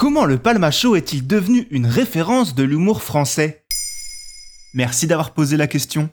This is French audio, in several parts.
Comment le Palmacho est-il devenu une référence de l'humour français? Merci d'avoir posé la question.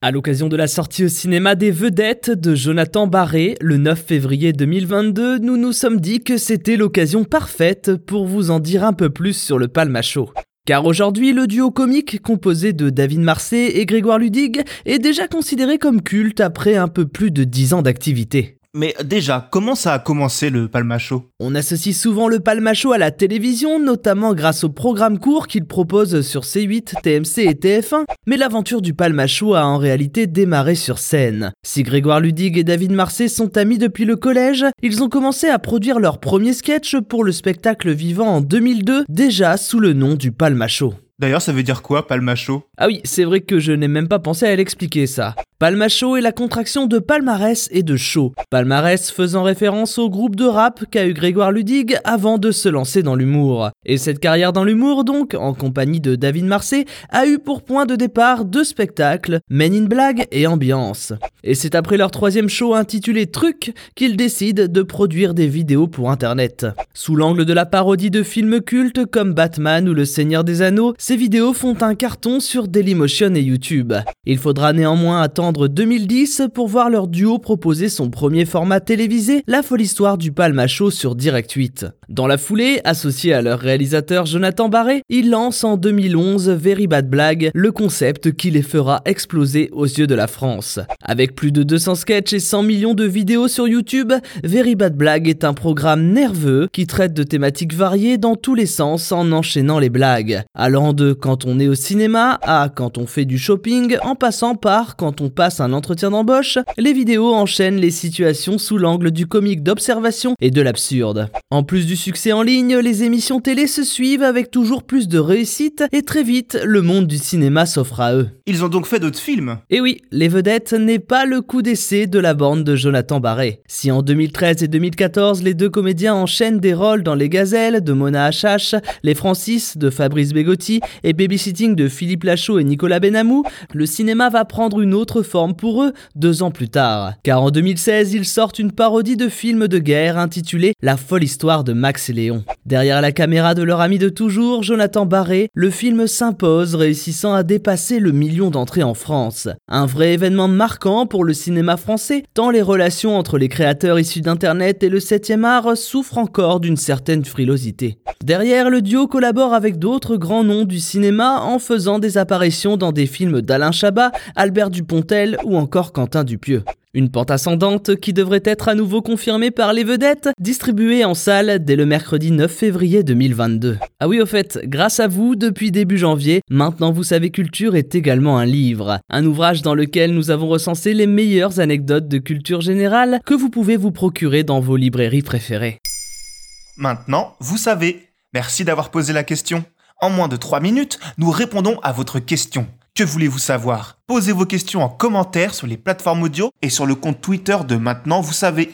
À l'occasion de la sortie au cinéma des vedettes de Jonathan Barré, le 9 février 2022, nous nous sommes dit que c'était l'occasion parfaite pour vous en dire un peu plus sur le Palmacho. Car aujourd'hui, le duo comique composé de David Marseille et Grégoire Ludig est déjà considéré comme culte après un peu plus de 10 ans d'activité. Mais déjà, comment ça a commencé le Palmacho On associe souvent le Palmacho à la télévision, notamment grâce au programme court qu'il propose sur C8, TMC et TF1, mais l'aventure du Palmacho a en réalité démarré sur scène. Si Grégoire Ludig et David Marseille sont amis depuis le collège, ils ont commencé à produire leur premier sketch pour le spectacle vivant en 2002, déjà sous le nom du Palmacho. D'ailleurs, ça veut dire quoi, palmacho Ah oui, c'est vrai que je n'ai même pas pensé à l'expliquer ça. Palmacho est la contraction de palmarès et de show. Palmarès faisant référence au groupe de rap qu'a eu Grégoire Ludig avant de se lancer dans l'humour. Et cette carrière dans l'humour, donc, en compagnie de David Marseille, a eu pour point de départ deux spectacles, Men in Blague et Ambiance. Et c'est après leur troisième show intitulé Truc qu'ils décident de produire des vidéos pour internet. Sous l'angle de la parodie de films cultes comme Batman ou Le Seigneur des Anneaux, ces vidéos font un carton sur Dailymotion et YouTube. Il faudra néanmoins attendre 2010 pour voir leur duo proposer son premier format télévisé, La folle histoire du Palmacho sur Direct 8. Dans la foulée, associé à leur réalisateur Jonathan Barré, ils lancent en 2011 Very Bad Blague, le concept qui les fera exploser aux yeux de la France. Avec plus de 200 sketchs et 100 millions de vidéos sur YouTube, Very Bad Blague est un programme nerveux qui traite de thématiques variées dans tous les sens en enchaînant les blagues, allant de quand on est au cinéma à quand on fait du shopping, en passant par quand on passe un entretien d'embauche, les vidéos enchaînent les situations sous l'angle du comique d'observation et de l'absurde. En plus succès en ligne, les émissions télé se suivent avec toujours plus de réussite et très vite, le monde du cinéma s'offre à eux. Ils ont donc fait d'autres films Et oui, Les Vedettes n'est pas le coup d'essai de la bande de Jonathan Barré. Si en 2013 et 2014, les deux comédiens enchaînent des rôles dans Les Gazelles de Mona H.H., Les Francis de Fabrice Begotti et Babysitting de Philippe Lachaud et Nicolas Benamou, le cinéma va prendre une autre forme pour eux deux ans plus tard. Car en 2016, ils sortent une parodie de film de guerre intitulée La folle histoire de Max et Léon. Derrière la caméra de leur ami de toujours, Jonathan Barré, le film s'impose, réussissant à dépasser le million d'entrées en France. Un vrai événement marquant pour le cinéma français, tant les relations entre les créateurs issus d'Internet et le 7e art souffrent encore d'une certaine frilosité. Derrière, le duo collabore avec d'autres grands noms du cinéma en faisant des apparitions dans des films d'Alain Chabat, Albert Dupontel ou encore Quentin Dupieux. Une pente ascendante qui devrait être à nouveau confirmée par les vedettes, distribuée en salle dès le mercredi 9 février 2022. Ah oui, au fait, grâce à vous, depuis début janvier, Maintenant vous savez culture est également un livre. Un ouvrage dans lequel nous avons recensé les meilleures anecdotes de culture générale que vous pouvez vous procurer dans vos librairies préférées. Maintenant, vous savez. Merci d'avoir posé la question. En moins de 3 minutes, nous répondons à votre question. Que voulez-vous savoir? Posez vos questions en commentaire sur les plateformes audio et sur le compte Twitter de Maintenant, vous savez.